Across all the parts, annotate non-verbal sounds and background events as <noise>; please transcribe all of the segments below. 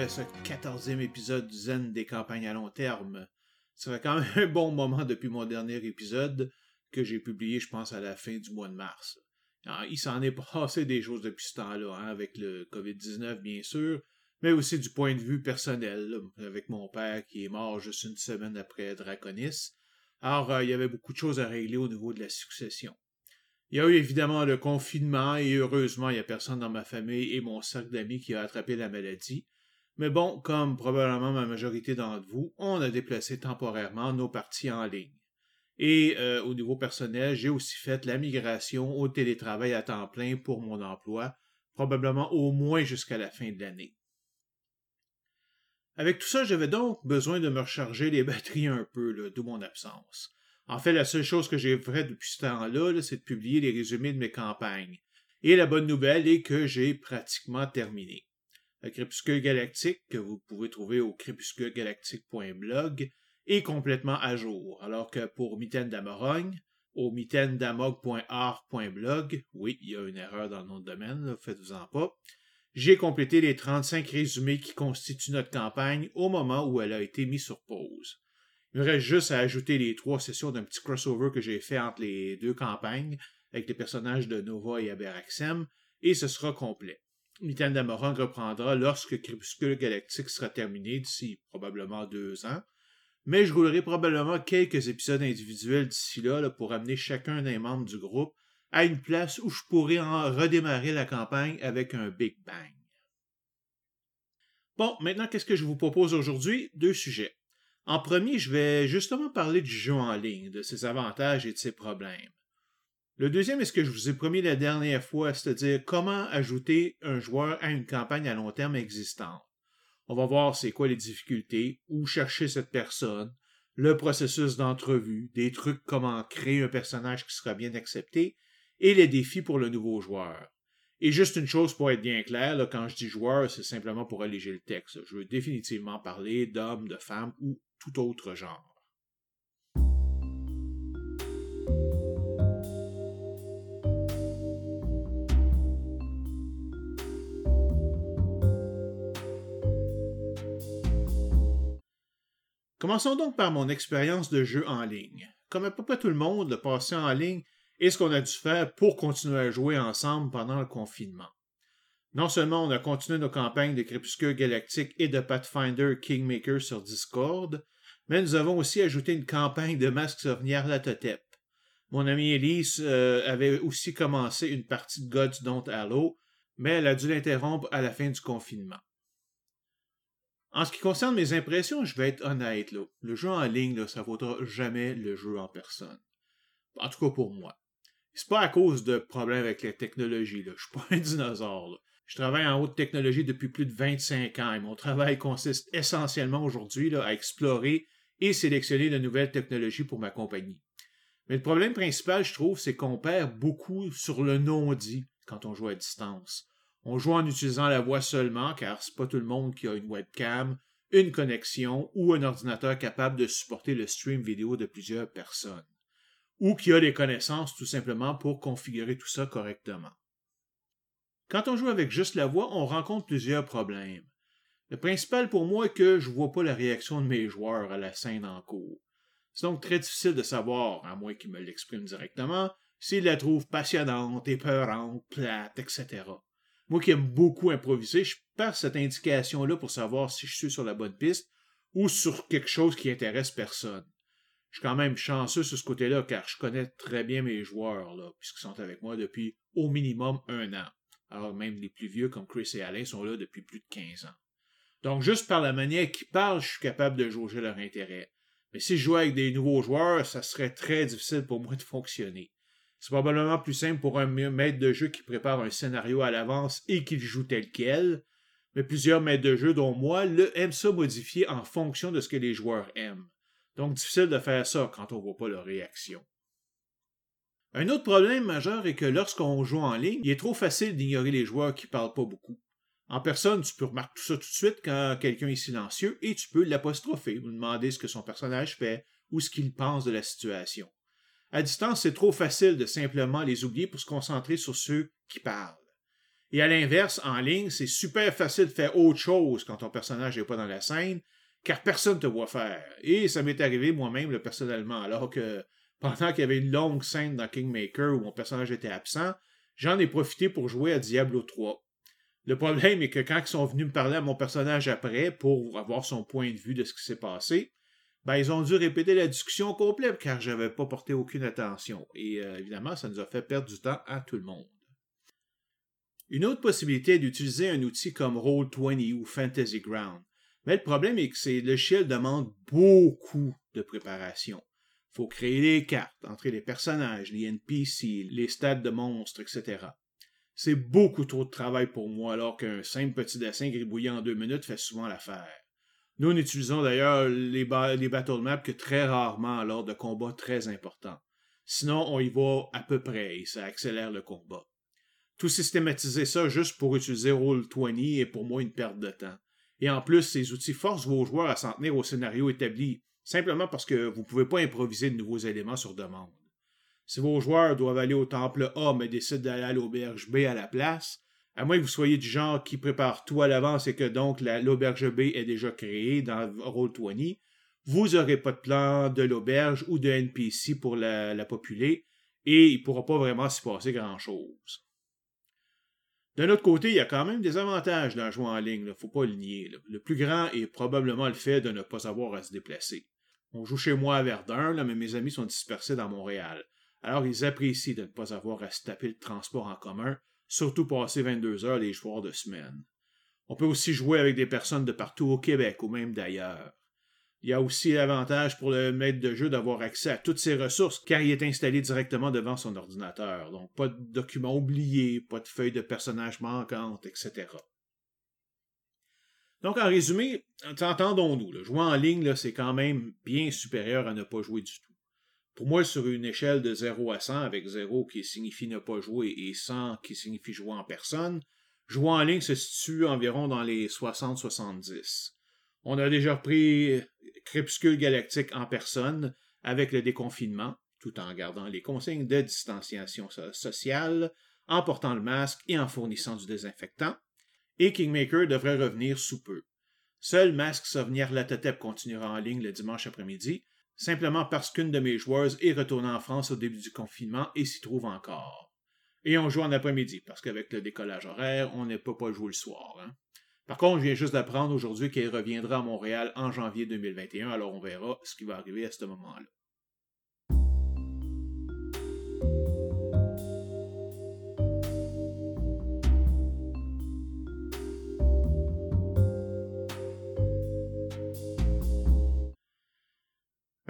à ce quatorzième épisode du Zen des campagnes à long terme. Ça fait quand même <laughs> un bon moment depuis mon dernier épisode que j'ai publié, je pense, à la fin du mois de mars. il s'en est passé des choses depuis ce temps-là, hein, avec le COVID-19 bien sûr, mais aussi du point de vue personnel, avec mon père qui est mort juste une semaine après Draconis. Alors, euh, il y avait beaucoup de choses à régler au niveau de la succession. Il y a eu évidemment le confinement et heureusement, il n'y a personne dans ma famille et mon cercle d'amis qui a attrapé la maladie. Mais bon, comme probablement ma majorité d'entre vous, on a déplacé temporairement nos parties en ligne. Et euh, au niveau personnel, j'ai aussi fait la migration au télétravail à temps plein pour mon emploi, probablement au moins jusqu'à la fin de l'année. Avec tout ça, j'avais donc besoin de me recharger les <laughs> batteries un peu, d'où mon absence. En fait, la seule chose que j'ai fait depuis ce temps-là, c'est de publier les résumés de mes campagnes. Et la bonne nouvelle est que j'ai pratiquement terminé. Le Crépuscule Galactique, que vous pouvez trouver au crépusculegalactique.blog, est complètement à jour, alors que pour Mitaine d'Amorogne, au mitaine-damog.art.blog, oui, il y a une erreur dans de domaine, faites-vous-en pas, j'ai complété les 35 résumés qui constituent notre campagne au moment où elle a été mise sur pause. Il me reste juste à ajouter les trois sessions d'un petit crossover que j'ai fait entre les deux campagnes avec les personnages de Nova et Aberaxem, et ce sera complet. Mitaine reprendra lorsque Crépuscule Galactique sera terminé d'ici probablement deux ans, mais je roulerai probablement quelques épisodes individuels d'ici là, pour amener chacun des membres du groupe à une place où je pourrai en redémarrer la campagne avec un Big Bang. Bon, maintenant, qu'est-ce que je vous propose aujourd'hui? Deux sujets. En premier, je vais justement parler du jeu en ligne, de ses avantages et de ses problèmes. Le deuxième est ce que je vous ai promis la dernière fois, c'est-à-dire comment ajouter un joueur à une campagne à long terme existante. On va voir c'est quoi les difficultés, où chercher cette personne, le processus d'entrevue, des trucs comment créer un personnage qui sera bien accepté, et les défis pour le nouveau joueur. Et juste une chose pour être bien clair, quand je dis joueur, c'est simplement pour alléger le texte. Je veux définitivement parler d'hommes, de femmes ou tout autre genre. Commençons donc par mon expérience de jeu en ligne. Comme à peu près tout le monde, le passé en ligne est ce qu'on a dû faire pour continuer à jouer ensemble pendant le confinement. Non seulement on a continué nos campagnes de Crépuscule Galactique et de Pathfinder Kingmaker sur Discord, mais nous avons aussi ajouté une campagne de masques sur Nyarlathotep. Mon amie Elise euh, avait aussi commencé une partie de Gods Don't Hallow, mais elle a dû l'interrompre à la fin du confinement. En ce qui concerne mes impressions, je vais être honnête. Le jeu en ligne, là, ça vaudra jamais le jeu en personne. En tout cas pour moi. C'est pas à cause de problèmes avec la technologie. Là. Je suis pas un <laughs> dinosaure. Je travaille en haute technologie depuis plus de 25 ans et mon travail consiste essentiellement aujourd'hui à explorer et sélectionner de nouvelles technologies pour ma compagnie. Mais le problème principal, je trouve, c'est qu'on perd beaucoup sur le non-dit quand on joue à distance. On joue en utilisant la voix seulement, car c'est pas tout le monde qui a une webcam, une connexion ou un ordinateur capable de supporter le stream vidéo de plusieurs personnes, ou qui a les connaissances tout simplement pour configurer tout ça correctement. Quand on joue avec juste la voix, on rencontre plusieurs problèmes. Le principal pour moi est que je ne vois pas la réaction de mes joueurs à la scène en cours. C'est donc très difficile de savoir, à moins qu'ils me l'expriment directement, s'ils la trouvent passionnante, épeurante, plate, etc. Moi qui aime beaucoup improviser, je perds cette indication-là pour savoir si je suis sur la bonne piste ou sur quelque chose qui intéresse personne. Je suis quand même chanceux sur ce côté-là car je connais très bien mes joueurs, là, puisqu'ils sont avec moi depuis au minimum un an alors même les plus vieux comme Chris et Alain sont là depuis plus de 15 ans. Donc juste par la manière qu'ils parlent, je suis capable de jauger leur intérêt. Mais si je jouais avec des nouveaux joueurs, ça serait très difficile pour moi de fonctionner. C'est probablement plus simple pour un maître de jeu qui prépare un scénario à l'avance et qui le joue tel quel, mais plusieurs maîtres de jeu, dont moi, le aiment ça modifier en fonction de ce que les joueurs aiment. Donc difficile de faire ça quand on voit pas leur réaction. Un autre problème majeur est que lorsqu'on joue en ligne, il est trop facile d'ignorer les joueurs qui parlent pas beaucoup. En personne, tu peux remarquer tout ça tout de suite quand quelqu'un est silencieux et tu peux l'apostropher ou demander ce que son personnage fait ou ce qu'il pense de la situation. À distance, c'est trop facile de simplement les oublier pour se concentrer sur ceux qui parlent. Et à l'inverse, en ligne, c'est super facile de faire autre chose quand ton personnage n'est pas dans la scène, car personne ne te voit faire. Et ça m'est arrivé moi-même personnellement, alors que pendant qu'il y avait une longue scène dans Kingmaker où mon personnage était absent, j'en ai profité pour jouer à Diablo 3. Le problème est que quand ils sont venus me parler à mon personnage après pour avoir son point de vue de ce qui s'est passé, ben, ils ont dû répéter la discussion complète car j'avais pas porté aucune attention. Et euh, évidemment, ça nous a fait perdre du temps à tout le monde. Une autre possibilité est d'utiliser un outil comme Roll20 ou Fantasy Ground. Mais le problème est que ces logiciels demandent beaucoup de préparation. Faut créer les cartes, entrer les personnages, les NPC, les stats de monstres, etc. C'est beaucoup trop de travail pour moi alors qu'un simple petit dessin gribouillé en deux minutes fait souvent l'affaire. Nous n'utilisons d'ailleurs les, les battle maps que très rarement lors de combats très importants. Sinon, on y va à peu près et ça accélère le combat. Tout systématiser ça juste pour utiliser Roll20 est pour moi une perte de temps. Et en plus, ces outils forcent vos joueurs à s'en tenir au scénario établi, simplement parce que vous ne pouvez pas improviser de nouveaux éléments sur demande. Si vos joueurs doivent aller au temple A mais décident d'aller à l'auberge B à la place, à moins que vous soyez du genre qui prépare tout à l'avance et que donc l'auberge B est déjà créée dans Roll20, vous n'aurez pas de plan de l'auberge ou de NPC pour la, populer et il ne pourra pas vraiment s'y passer grand-chose. D'un autre côté, il y a quand même des avantages dans jouer en ligne, il ne faut pas le nier. Le plus grand est probablement le fait de ne pas avoir à se déplacer. On joue chez moi à Verdun, mais mes amis sont dispersés dans Montréal. Alors ils apprécient de ne pas avoir à se taper le transport en commun, surtout passer 22 heures les soirs de semaine. On peut aussi jouer avec des personnes de partout au Québec ou même d'ailleurs. Il y a aussi l'avantage pour le maître de jeu d'avoir accès à toutes ses ressources car il est installé directement devant son ordinateur. Donc pas de documents oubliés, pas de feuilles de personnages manquantes, etc. Donc en résumé, entendons-nous, jouer en ligne, c'est quand même bien supérieur à ne pas jouer du tout. Pour moi, sur une échelle de 0 à 100, avec 0 qui signifie ne pas jouer et 100 qui signifie jouer en personne, jouer en ligne se situe environ dans les 60-70. On a déjà repris Crépuscule Galactique en personne avec le déconfinement, tout en gardant les consignes de distanciation sociale, en portant le masque et en fournissant du désinfectant, et Kingmaker devrait revenir sous peu. Seul Masque Souvenir Latotep continuera en ligne le dimanche après-midi, simplement parce qu'une de mes joueuses est retournée en France au début du confinement et s'y trouve encore. Et on joue en après-midi, parce qu'avec le décollage horaire, on ne peut pas jouer le soir. Hein. Par contre, je viens juste d'apprendre aujourd'hui qu'elle reviendra à Montréal en janvier 2021, alors on verra ce qui va arriver à ce moment-là.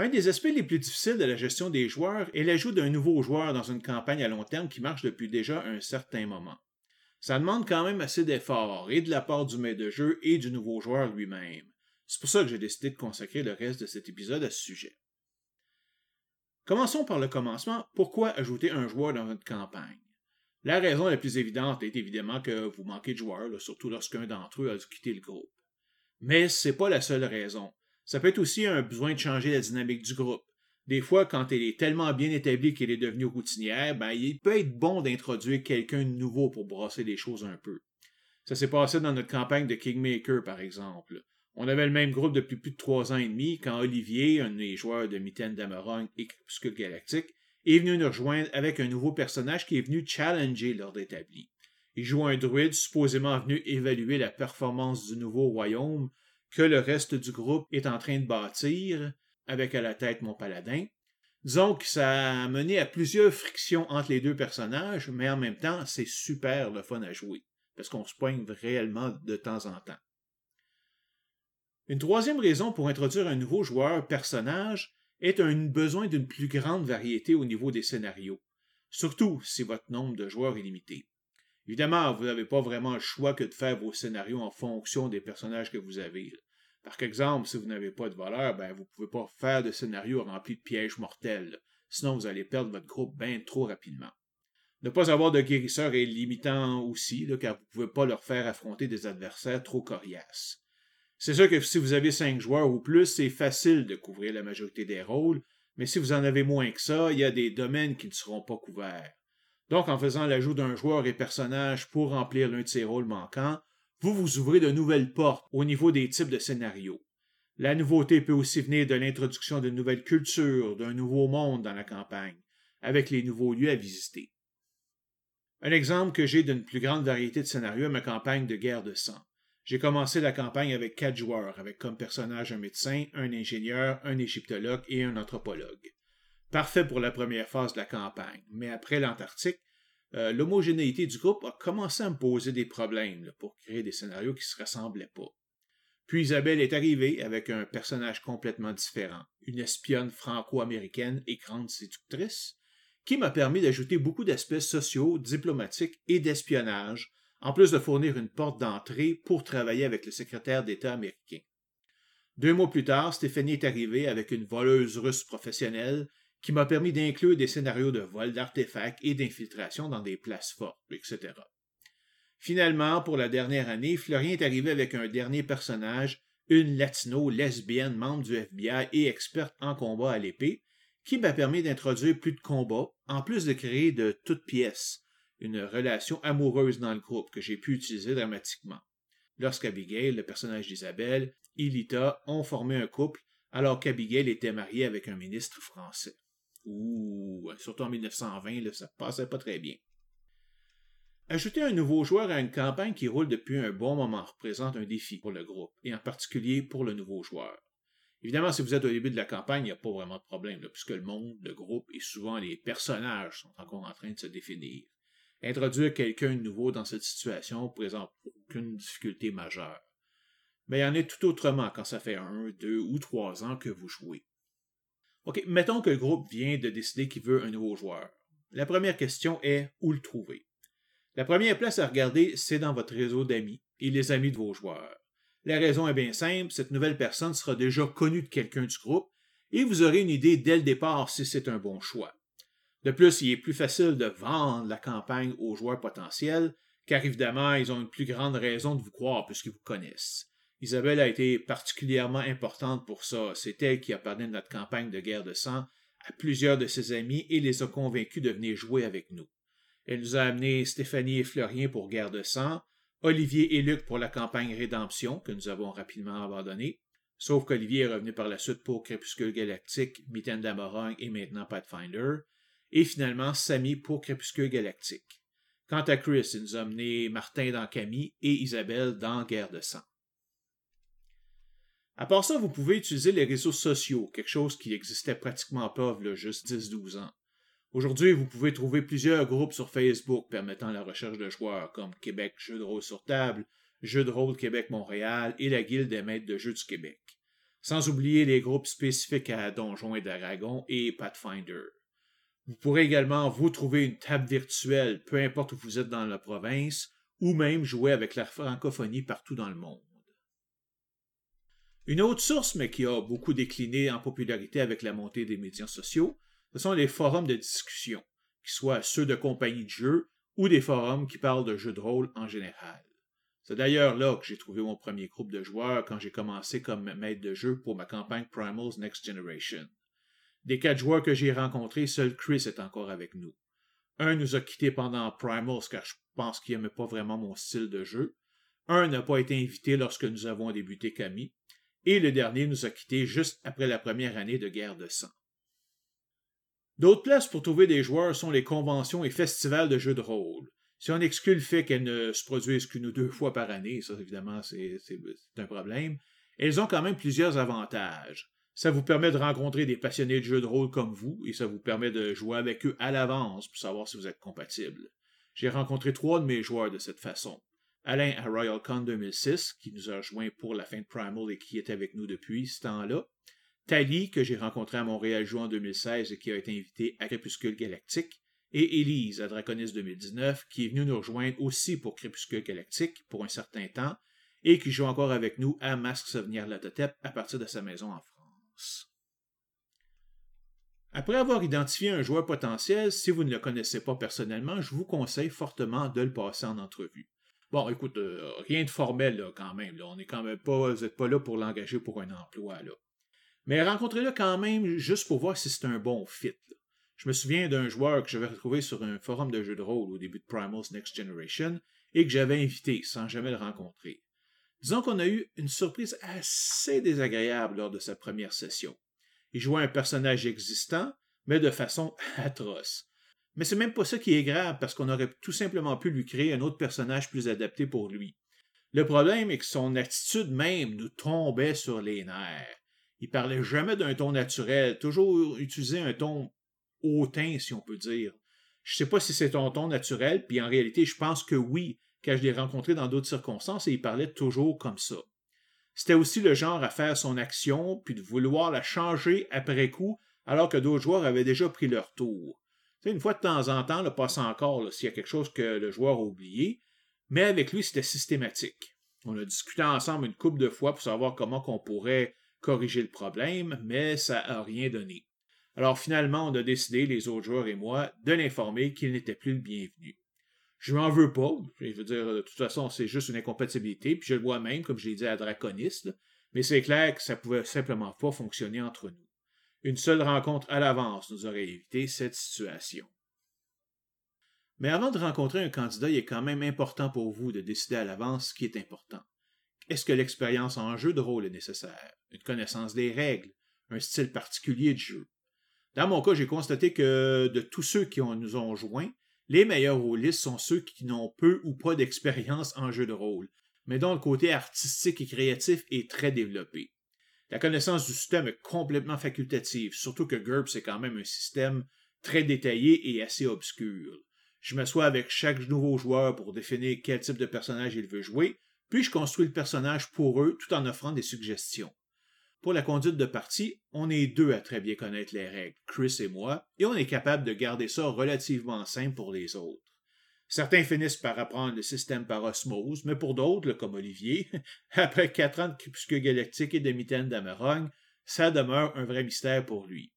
Un des aspects les plus difficiles de la gestion des joueurs est l'ajout d'un nouveau joueur dans une campagne à long terme qui marche depuis déjà un certain moment. Ça demande quand même assez d'efforts, et de la part du maître de jeu et du nouveau joueur lui-même. C'est pour ça que j'ai décidé de consacrer le reste de cet épisode à ce sujet. Commençons par le commencement. Pourquoi ajouter un joueur dans votre campagne? La raison la plus évidente est évidemment que vous manquez de joueurs, surtout lorsqu'un d'entre eux a dû quitter le groupe. Mais ce n'est pas la seule raison. Ça peut être aussi un besoin de changer la dynamique du groupe. Des fois, quand elle est tellement bien établie qu'elle est devenue routinière, ben, il peut être bon d'introduire quelqu'un de nouveau pour brasser les choses un peu. Ça s'est passé dans notre campagne de Kingmaker, par exemple. On avait le même groupe depuis plus de trois ans et demi quand Olivier, un des joueurs de Mitaine d'Amarogne et Crépuscule Galactique, est venu nous rejoindre avec un nouveau personnage qui est venu challenger l'ordre établi. Il joue un druide supposément venu évaluer la performance du nouveau royaume que le reste du groupe est en train de bâtir, avec à la tête mon paladin. Disons que ça a mené à plusieurs frictions entre les deux personnages, mais en même temps, c'est super le fun à jouer, parce qu'on se poigne réellement de temps en temps. Une troisième raison pour introduire un nouveau joueur personnage est un besoin d'une plus grande variété au niveau des scénarios, surtout si votre nombre de joueurs est limité. Évidemment, vous n'avez pas vraiment le choix que de faire vos scénarios en fonction des personnages que vous avez. Par exemple, si vous n'avez pas de voleur, ben, vous ne pouvez pas faire de scénario rempli de pièges mortels. Sinon, vous allez perdre votre groupe bien trop rapidement. Ne pas avoir de guérisseur est limitant aussi, car vous ne pouvez pas leur faire affronter des adversaires trop coriaces. C'est sûr que si vous avez cinq joueurs ou plus, c'est facile de couvrir la majorité des rôles, mais si vous en avez moins que ça, il y a des domaines qui ne seront pas couverts. Donc, en faisant l'ajout d'un joueur et personnage pour remplir l'un de ces rôles manquants, vous vous ouvrez de nouvelles portes au niveau des types de scénarios. La nouveauté peut aussi venir de l'introduction de nouvelles cultures, d'un nouveau monde dans la campagne, avec les nouveaux lieux à visiter. Un exemple que j'ai d'une plus grande variété de scénarios est ma campagne de guerre de sang. J'ai commencé la campagne avec quatre joueurs, avec comme personnage un médecin, un ingénieur, un égyptologue et un anthropologue. Parfait pour la première phase de la campagne, mais après l'Antarctique, euh, l'homogénéité du groupe a commencé à me poser des problèmes pour créer des scénarios qui se ressemblaient pas. Puis Isabelle est arrivée avec un personnage complètement différent, une espionne franco-américaine et grande séductrice, qui m'a permis d'ajouter beaucoup d'aspects sociaux, diplomatiques et d'espionnage, en plus de fournir une porte d'entrée pour travailler avec le secrétaire d'État américain. Deux mois plus tard, Stéphanie est arrivée avec une voleuse russe professionnelle qui m'a permis d'inclure des scénarios de vol d'artefacts et d'infiltration dans des places fortes, etc. Finalement, pour la dernière année, Florian est arrivé avec un dernier personnage, une latino lesbienne membre du FBI et experte en combat à l'épée, qui m'a permis d'introduire plus de combats, en plus de créer de toutes pièces une relation amoureuse dans le groupe que j'ai pu utiliser dramatiquement. Lorsqu'Abigail, le personnage d'Isabelle, et Lita ont formé un couple, alors qu'Abigail était mariée avec un ministre français. Ouh, surtout en 1920, là, ça passait pas très bien. Ajouter un nouveau joueur à une campagne qui roule depuis un bon moment représente un défi pour le groupe, et en particulier pour le nouveau joueur. Évidemment, si vous êtes au début de la campagne, il n'y a pas vraiment de problème, puisque le monde, le groupe et souvent les personnages sont encore en train de se définir. Introduire quelqu'un de nouveau dans cette situation présente aucune difficulté majeure. Mais il en est tout autrement quand ça fait un, deux ou trois ans que vous jouez. OK, mettons que le groupe vient de décider qu'il veut un nouveau joueur. La première question est où le trouver? La première place à regarder, c'est dans votre réseau d'amis et les amis de vos joueurs. La raison est bien simple, cette nouvelle personne sera déjà connue de quelqu'un du groupe et vous aurez une idée dès le départ si c'est un bon choix. De plus, il est plus facile de vendre la campagne aux joueurs potentiels, car évidemment, ils ont une plus grande raison de vous croire puisqu'ils vous connaissent. Isabelle a été particulièrement importante pour ça. C'est elle qui a parlé de notre campagne de guerre de sang à plusieurs de ses amis et les a convaincus de venir jouer avec nous. Elle nous a amené Stéphanie et Florien pour Guerre de sang, Olivier et Luc pour la campagne Rédemption, que nous avons rapidement abandonnée, sauf qu'Olivier est revenu par la suite pour Crépuscule Galactique, Mitaine d'Amorogne et maintenant Pathfinder, et finalement Samy pour Crépuscule Galactique. Quant à Chris, il nous a amené Martin dans Camille et Isabelle dans Guerre de sang. À part ça, vous pouvez utiliser les réseaux sociaux, quelque chose qui existait pratiquement pas il juste 10-12 ans. Aujourd'hui, vous pouvez trouver plusieurs groupes sur Facebook permettant la recherche de joueurs comme Québec Jeux de rôle sur table, Jeux de rôle Québec Montréal et la Guilde des maîtres de jeux du Québec. Sans oublier les groupes spécifiques à Donjons et Dragons et Pathfinder. Vous pourrez également vous trouver une table virtuelle, peu importe où vous êtes dans la province, ou même jouer avec la francophonie partout dans le monde. Une autre source, mais qui a beaucoup décliné en popularité avec la montée des médias sociaux, ce sont les forums de discussion, qu'ils soient ceux de compagnie de jeux ou des forums qui parlent de jeux de rôle en général. C'est d'ailleurs là que j'ai trouvé mon premier groupe de joueurs quand j'ai commencé comme maître de jeu pour ma campagne Primals Next Generation. Des quatre joueurs que j'ai rencontrés, seul Chris est encore avec nous. Un nous a quittés pendant Primals car je pense qu'il n'aimait pas vraiment mon style de jeu. Un n'a pas été invité lorsque nous avons débuté Camille. Et le dernier nous a quittés juste après la première année de guerre de sang. D'autres places pour trouver des joueurs sont les conventions et festivals de jeux de rôle. Si on exclut le fait qu'elles ne se produisent qu'une ou deux fois par année, ça évidemment c'est un problème, elles ont quand même plusieurs avantages. Ça vous permet de rencontrer des passionnés de jeux de rôle comme vous et ça vous permet de jouer avec eux à l'avance pour savoir si vous êtes compatibles. J'ai rencontré trois de mes joueurs de cette façon. Alain à RoyalCon 2006, qui nous a rejoint pour la fin de Primal et qui est avec nous depuis ce temps-là. Tali, que j'ai rencontré à Montréal juin en 2016 et qui a été invité à Crépuscule Galactique, et Elise à Draconis 2019, qui est venue nous rejoindre aussi pour Crépuscule Galactique pour un certain temps, et qui joue encore avec nous à Masque Souvenir Latotep à partir de sa maison en France. Après avoir identifié un joueur potentiel, si vous ne le connaissez pas personnellement, je vous conseille fortement de le passer en entrevue. Bon, écoute, euh, rien de formel quand même. On est quand même pas, vous n'êtes pas là pour l'engager pour un emploi. Là. Mais rencontrez-le quand même juste pour voir si c'est un bon fit. Je me souviens d'un joueur que j'avais retrouvé sur un forum de jeux de rôle au début de Primal's Next Generation et que j'avais invité sans jamais le rencontrer. Disons qu'on a eu une surprise assez désagréable lors de sa première session. Il jouait un personnage existant, mais de façon <laughs> atroce. Mais c'est même pas ça qui est grave, parce qu'on aurait tout simplement pu lui créer un autre personnage plus adapté pour lui. Le problème est que son attitude même nous tombait sur les nerfs. Il parlait jamais d'un ton naturel, toujours utilisait un ton hautain, si on peut dire. Je sais pas si c'est un ton naturel, puis en réalité, je pense que oui, quand je l'ai rencontré dans d'autres circonstances, et il parlait toujours comme ça. C'était aussi le genre à faire son action, puis de vouloir la changer après coup, alors que d'autres joueurs avaient déjà pris leur tour. Une fois de temps en temps, le passe encore s'il y a quelque chose que le joueur a oublié, mais avec lui, c'était systématique. On a discuté ensemble une couple de fois pour savoir comment on pourrait corriger le problème, mais ça n'a rien donné. Alors finalement, on a décidé, les autres joueurs et moi, de l'informer qu'il n'était plus le bienvenu. Je m'en veux pas. Je veux dire, de toute façon, c'est juste une incompatibilité, puis je le vois même, comme je l'ai dit à Draconis, mais c'est clair que ça pouvait simplement pas fonctionner entre nous. Une seule rencontre à l'avance nous aurait évité cette situation. Mais avant de rencontrer un candidat, il est quand même important pour vous de décider à l'avance ce qui est important. Est-ce que l'expérience en jeu de rôle est nécessaire? Une connaissance des règles? Un style particulier de jeu? Dans mon cas, j'ai constaté que de tous ceux qui nous ont joints, les meilleurs rôlistes sont ceux qui n'ont peu ou pas d'expérience en jeu de rôle, mais dont le côté artistique et créatif est très développé. La connaissance du système est complètement facultative, surtout que GURPS est quand même un système très détaillé et assez obscur. Je m'assois avec chaque nouveau joueur pour définir quel type de personnage il veut jouer, puis je construis le personnage pour eux tout en offrant des suggestions. Pour la conduite de partie, on est deux à très bien connaître les règles, Chris et moi, et on est capable de garder ça relativement simple pour les autres. Certains finissent par apprendre le système par osmose, mais pour d'autres, comme Olivier, <laughs> après quatre ans de crépuscule galactique et de mitaine d'Amerogne, ça demeure un vrai mystère pour lui.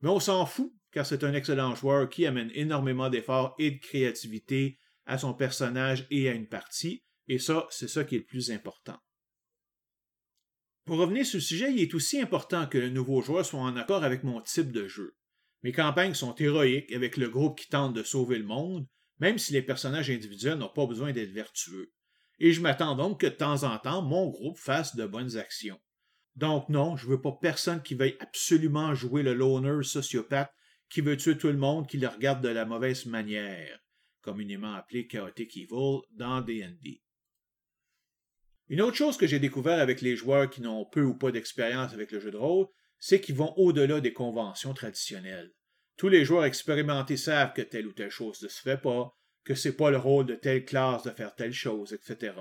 Mais on s'en fout, car c'est un excellent joueur qui amène énormément d'efforts et de créativité à son personnage et à une partie, et ça, c'est ça qui est le plus important. Pour revenir sur le sujet, il est aussi important que le nouveau joueur soit en accord avec mon type de jeu. Mes campagnes sont héroïques avec le groupe qui tente de sauver le monde, même si les personnages individuels n'ont pas besoin d'être vertueux. Et je m'attends donc que de temps en temps, mon groupe fasse de bonnes actions. Donc non, je veux pas personne qui veuille absolument jouer le loner sociopathe qui veut tuer tout le monde qui le regarde de la mauvaise manière, communément appelé Chaotic Evil dans D&D. Une autre chose que j'ai découvert avec les joueurs qui n'ont peu ou pas d'expérience avec le jeu de rôle, c'est qu'ils vont au-delà des conventions traditionnelles. Tous les joueurs expérimentés savent que telle ou telle chose ne se fait pas, que c'est pas le rôle de telle classe de faire telle chose, etc.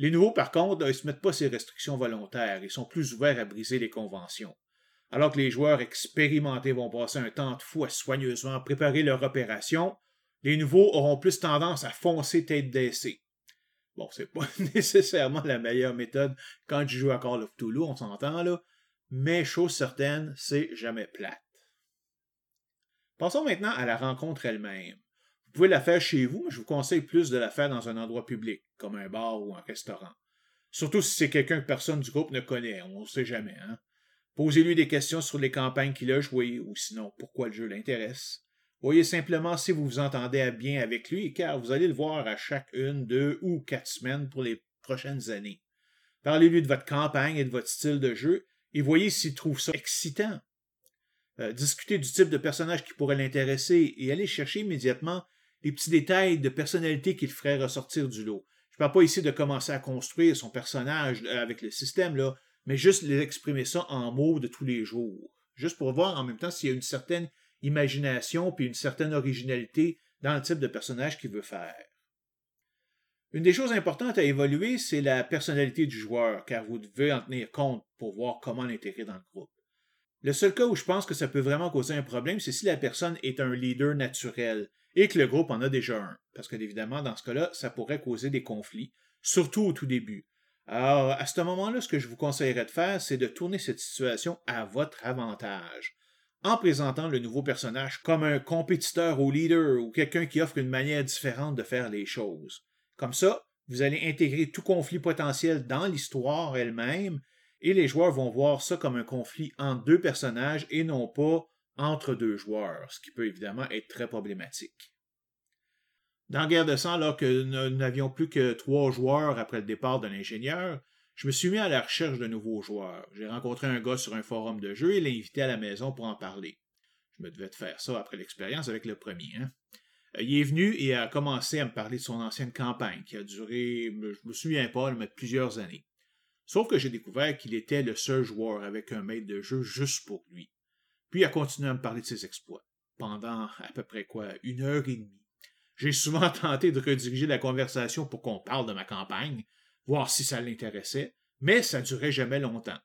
Les nouveaux, par contre, ne se mettent pas ces restrictions volontaires, ils sont plus ouverts à briser les conventions. Alors que les joueurs expérimentés vont passer un temps de fou à soigneusement préparer leur opération, les nouveaux auront plus tendance à foncer tête baissée. Bon, c'est pas <laughs> nécessairement la meilleure méthode quand tu joues à Call of Toulouse, on s'entend là, mais chose certaine, c'est jamais plate. Passons maintenant à la rencontre elle-même. Vous pouvez la faire chez vous, mais je vous conseille plus de la faire dans un endroit public, comme un bar ou un restaurant. Surtout si c'est quelqu'un que personne du groupe ne connaît, on ne sait jamais, hein. Posez-lui des questions sur les campagnes qu'il a jouées, ou sinon pourquoi le jeu l'intéresse. Voyez simplement si vous vous entendez bien avec lui, car vous allez le voir à chaque une, deux ou quatre semaines pour les prochaines années. Parlez-lui de votre campagne et de votre style de jeu, et voyez s'il trouve ça excitant. Euh, discutez du type de personnage qui pourrait l'intéresser et allez chercher immédiatement les petits détails de personnalité qu'il ferait ressortir du lot. Je ne parle pas ici de commencer à construire son personnage euh, avec le système, mais juste l'exprimer ça en mots de tous les jours. Juste pour voir en même temps s'il y a une certaine imagination puis une certaine originalité dans le type de personnage qu'il veut faire. Une des choses importantes à évoluer, c'est la personnalité du joueur, car vous devez en tenir compte pour voir comment l'intégrer dans le groupe. Le seul cas où je pense que ça peut vraiment causer un problème, c'est si la personne est un leader naturel et que le groupe en a déjà un, parce que évidemment, dans ce cas-là, ça pourrait causer des conflits, surtout au tout début. Alors, à ce moment-là, ce que je vous conseillerais de faire, c'est de tourner cette situation à votre avantage en présentant le nouveau personnage comme un compétiteur au leader ou quelqu'un qui offre une manière différente de faire les choses. Comme ça, vous allez intégrer tout conflit potentiel dans l'histoire elle-même et les joueurs vont voir ça comme un conflit entre deux personnages et non pas entre deux joueurs, ce qui peut évidemment être très problématique. Dans Guerre de sang, alors que nous n'avions plus que trois joueurs après le départ de l'ingénieur, je me suis mis à la recherche de nouveaux joueurs. J'ai rencontré un gars sur un forum de jeu et l'ai invité à la maison pour en parler. Je me devais de faire ça après l'expérience avec le premier. Hein. Euh, il est venu et a commencé à me parler de son ancienne campagne, qui a duré, je me souviens pas, mais plusieurs années. Sauf que j'ai découvert qu'il était le seul joueur avec un maître de jeu juste pour lui. Puis il a continué à me parler de ses exploits, pendant à peu près quoi, une heure et demie. J'ai souvent <laughs> tenté de rediriger la conversation pour qu'on parle de ma campagne, voir si ça l'intéressait, mais ça durait jamais longtemps.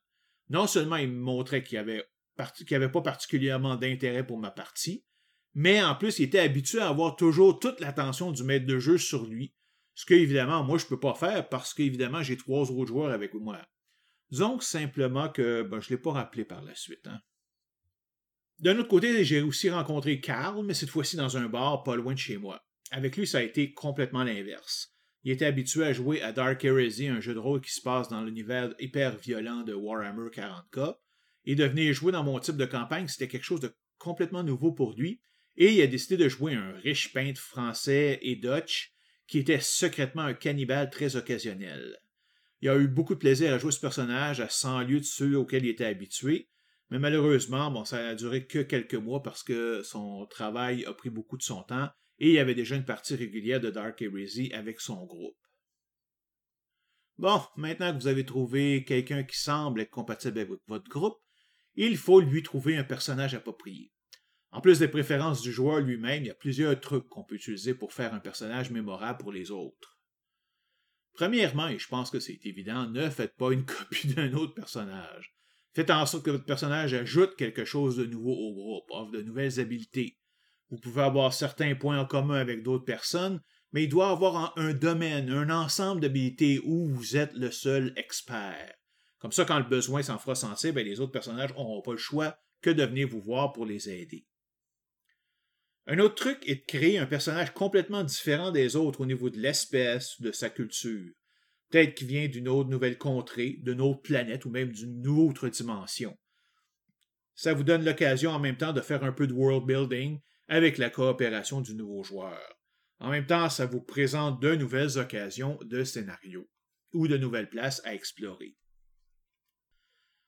Non seulement il me montrait qu'il avait, avait pas particulièrement d'intérêt pour ma partie, mais en plus il était habitué à avoir toujours toute l'attention du maître de jeu sur lui, ce que évidemment moi je peux pas faire parce qu'évidemment j'ai trois autres joueurs avec moi. Disons simplement que ben, je l'ai pas rappelé par la suite. Hein. D'un autre côté, j'ai aussi rencontré Carl, mais cette fois-ci dans un bar pas loin de chez moi. Avec lui, ça a été complètement l'inverse. Il était habitué à jouer à Dark Heresy, un jeu de rôle qui se passe dans l'univers hyper violent de Warhammer 40k, et de venir jouer dans mon type de campagne, c'était quelque chose de complètement nouveau pour lui, et il a décidé de jouer un riche peintre français et Dutch qui était secrètement un cannibale très occasionnel. Il a eu beaucoup de plaisir à jouer ce personnage à 100 lieues de ceux auxquels il était habitué, mais malheureusement, bon, ça n'a duré que quelques mois parce que son travail a pris beaucoup de son temps et il y avait déjà une partie régulière de Dark Heresy avec son groupe. Bon, maintenant que vous avez trouvé quelqu'un qui semble être compatible avec votre groupe, il faut lui trouver un personnage approprié. En plus des préférences du joueur lui-même, il y a plusieurs trucs qu'on peut utiliser pour faire un personnage mémorable pour les autres. Premièrement, et je pense que c'est évident, ne faites pas une <laughs> copie d'un autre personnage. Faites en sorte que votre personnage ajoute quelque chose de nouveau au groupe, offre de nouvelles habiletés, vous pouvez avoir certains points en commun avec d'autres personnes, mais il doit avoir un domaine, un ensemble d'habilités où vous êtes le seul expert. Comme ça, quand le besoin s'en fera sentir, ben, les autres personnages n'auront pas le choix que de venir vous voir pour les aider. Un autre truc est de créer un personnage complètement différent des autres au niveau de l'espèce, de sa culture. Peut-être qu'il vient d'une autre nouvelle contrée, d'une autre planète ou même d'une autre dimension. Ça vous donne l'occasion en même temps de faire un peu de world building avec la coopération du nouveau joueur. En même temps, ça vous présente de nouvelles occasions de scénario ou de nouvelles places à explorer.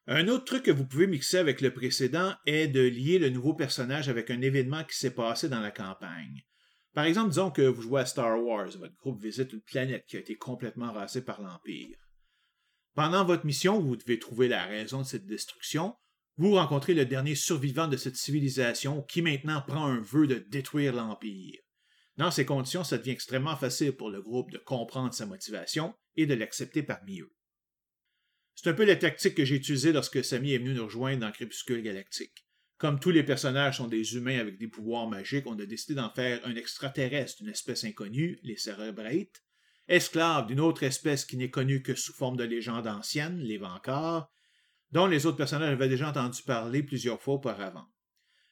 Un autre truc que vous pouvez mixer avec le précédent est de lier le nouveau personnage avec un événement qui s'est passé dans la campagne. Par exemple, disons que vous jouez à Star Wars, votre groupe visite une planète qui a été complètement rasée par l'Empire. Pendant votre mission, vous devez trouver la raison de cette destruction, vous rencontrez le dernier survivant de cette civilisation qui maintenant prend un vœu de détruire l'Empire. Dans ces conditions, ça devient extrêmement facile pour le groupe de comprendre sa motivation et de l'accepter parmi eux. C'est un peu la tactique que j'ai utilisée lorsque Samy est venu nous rejoindre dans Crépuscule Galactique. Comme tous les personnages sont des humains avec des pouvoirs magiques, on a décidé d'en faire un extraterrestre d'une espèce inconnue, les Cerebrates, esclave d'une autre espèce qui n'est connue que sous forme de légende ancienne, les Vancars, dont les autres personnages avaient déjà entendu parler plusieurs fois auparavant.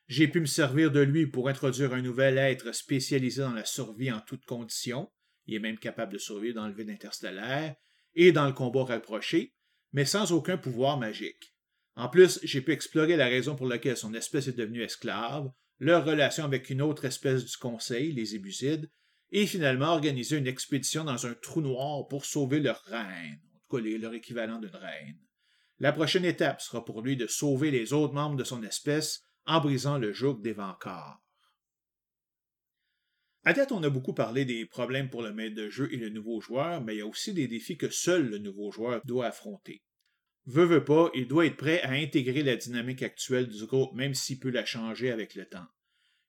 J'ai pu me servir de lui pour introduire un nouvel être spécialisé dans la survie en toutes conditions, il est même capable de survivre dans le vide interstellaire, et dans le combat rapproché, mais sans aucun pouvoir magique. En plus, j'ai pu explorer la raison pour laquelle son espèce est devenue esclave, leur relation avec une autre espèce du Conseil, les Ébusides, et finalement organiser une expédition dans un trou noir pour sauver leur reine, en tout cas leur équivalent d'une reine. La prochaine étape sera pour lui de sauver les autres membres de son espèce en brisant le joug des vainqueurs. À date, on a beaucoup parlé des problèmes pour le maître de jeu et le nouveau joueur, mais il y a aussi des défis que seul le nouveau joueur doit affronter. Veut, veut pas, il doit être prêt à intégrer la dynamique actuelle du groupe, même s'il peut la changer avec le temps.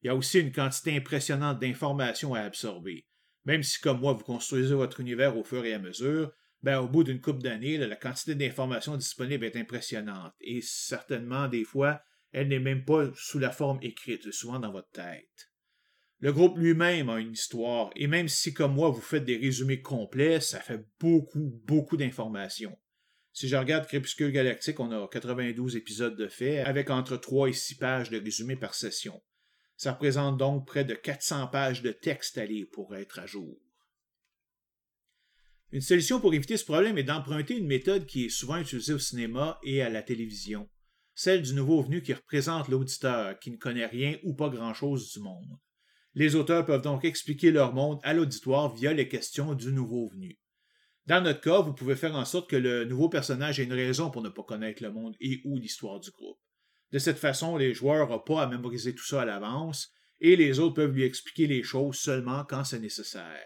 Il y a aussi une quantité impressionnante d'informations à absorber. Même si, comme moi, vous construisez votre univers au fur et à mesure, ben, au bout d'une couple d'années, la quantité d'informations disponibles est impressionnante. Et certainement, des fois, elle n'est même pas sous la forme écrite, souvent dans votre tête. Le groupe lui-même a une histoire, et même si, comme moi, vous faites des résumés complets, ça fait beaucoup, beaucoup d'informations. Si je regarde Crépuscule Galactique, on a 92 épisodes de fait, avec entre 3 et 6 pages de résumés par session. Ça représente donc près de 400 pages de texte à lire pour être à jour. Une solution pour éviter ce problème est d'emprunter une méthode qui est souvent utilisée au cinéma et à la télévision. celle du nouveau venu qui représente l'auditeur, qui ne connaît rien ou pas grand-chose du monde. Les auteurs peuvent donc expliquer leur monde à l'auditoire via les questions du nouveau venu. Dans notre cas, vous pouvez faire en sorte que le nouveau personnage ait une raison pour ne pas connaître le monde et ou l'histoire du groupe. De cette façon, les joueurs n'ont pas à mémoriser tout ça à l'avance, et les autres peuvent lui expliquer les choses seulement quand c'est nécessaire.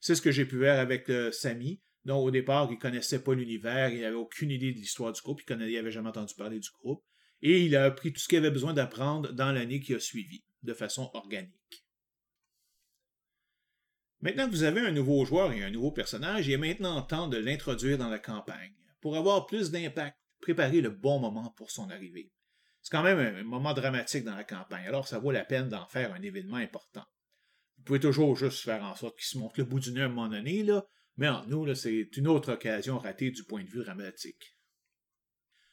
C'est ce que j'ai pu faire avec euh, Samy, dont au départ, il ne connaissait pas l'univers, il n'avait aucune idée de l'histoire du groupe, il n'avait jamais entendu parler du groupe, et il a appris tout ce qu'il avait besoin d'apprendre dans l'année qui a suivi, de façon organique. Maintenant que vous avez un nouveau joueur et un nouveau personnage, il est maintenant temps de l'introduire dans la campagne. Pour avoir plus d'impact, préparez le bon moment pour son arrivée. C'est quand même un moment dramatique dans la campagne, alors ça vaut la peine d'en faire un événement important. Vous pouvez toujours juste faire en sorte qu'il se montre le bout du nez à un moment donné, mais en nous, c'est une autre occasion ratée du point de vue dramatique.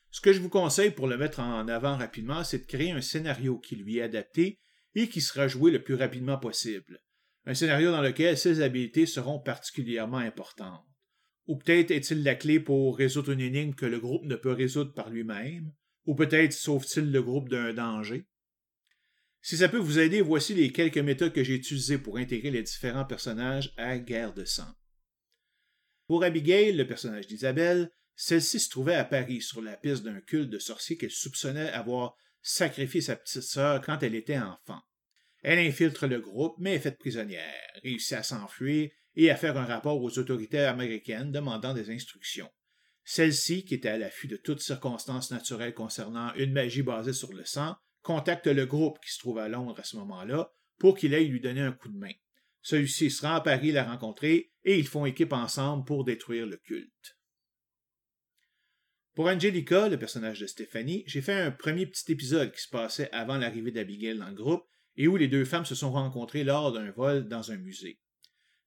Ce que je vous conseille pour le mettre en avant rapidement, c'est de créer un scénario qui lui est adapté et qui sera joué le plus rapidement possible. Un scénario dans lequel ses habiletés seront particulièrement importantes. Ou peut-être est-il la clé pour résoudre une énigme que le groupe ne peut résoudre par lui-même, ou peut-être sauve-t-il le groupe d'un danger. Si ça peut vous aider, voici les quelques méthodes que j'ai utilisées pour intégrer les différents personnages à Guerre de sang. Pour Abigail, le personnage d'Isabelle, celle-ci se trouvait à Paris sur la piste d'un culte de sorciers qu'elle soupçonnait avoir sacrifié sa petite sœur quand elle était enfant. Elle infiltre le groupe, mais est faite prisonnière, réussit à s'enfuir et à faire un rapport aux autorités américaines demandant des instructions. Celle-ci, qui était à l'affût de toutes circonstances naturelles concernant une magie basée sur le sang, contacte le groupe qui se trouve à Londres à ce moment-là pour qu'il aille lui donner un coup de main. Celui-ci se rend à Paris la rencontrer et ils font équipe ensemble pour détruire le culte. Pour Angelica, le personnage de Stéphanie, j'ai fait un premier petit épisode qui se passait avant l'arrivée d'Abigail dans le groupe et où les deux femmes se sont rencontrées lors d'un vol dans un musée.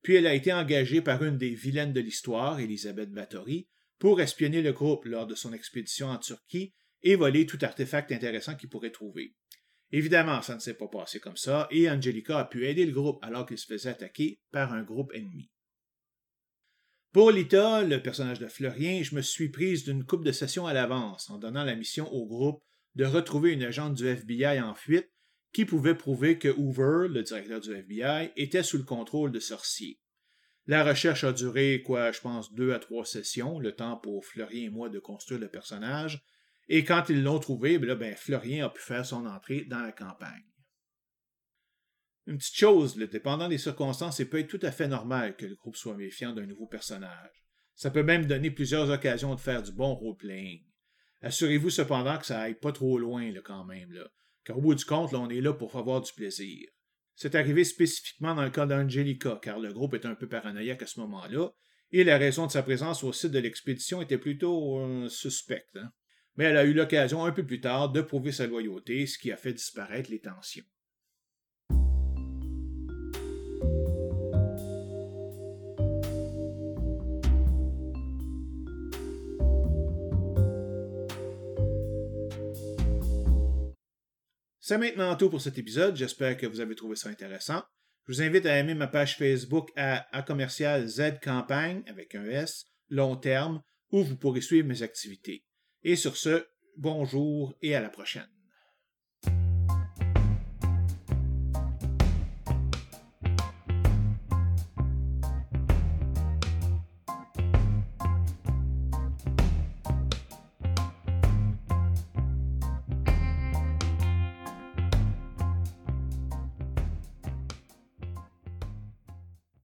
Puis elle a été engagée par une des vilaines de l'histoire, Elisabeth Bathory, pour espionner le groupe lors de son expédition en Turquie et voler tout artefact intéressant qu'il pourrait trouver. Évidemment, ça ne s'est pas passé comme ça, et Angelica a pu aider le groupe alors qu'il se faisait attaquer par un groupe ennemi. Pour Lita, le personnage de Fleurien, je me suis prise d'une coupe de sessions à l'avance en donnant la mission au groupe de retrouver une agente du FBI en fuite qui pouvait prouver que Hoover, le directeur du FBI, était sous le contrôle de sorciers. La recherche a duré, quoi, je pense, deux à trois sessions, le temps pour Fleurien et moi de construire le personnage, et quand ils l'ont trouvé, ben, ben, a pu faire son entrée dans la campagne. Une petite chose, le dépendant des circonstances, il peut être tout à fait normal que le groupe soit méfiant d'un nouveau personnage. Ça peut même donner plusieurs occasions de faire du bon role-playing. Assurez-vous cependant que ça aille pas trop loin là, quand même, car au bout du compte, on est là pour avoir du plaisir. C'est arrivé spécifiquement dans le cas d'Angelica, car le groupe est un peu paranoïaque à ce moment-là, et la raison de sa présence au site de l'expédition était plutôt suspecte. Hein mais elle a eu l'occasion un peu plus tard de prouver sa loyauté, ce qui a fait disparaître les tensions. C'est maintenant tout pour cet épisode. J'espère que vous avez trouvé ça intéressant. Je vous invite à aimer ma page Facebook à, à commercial Z Campagne avec un S, long terme, où vous pourrez suivre mes activités. Et sur ce, bonjour et à la prochaine.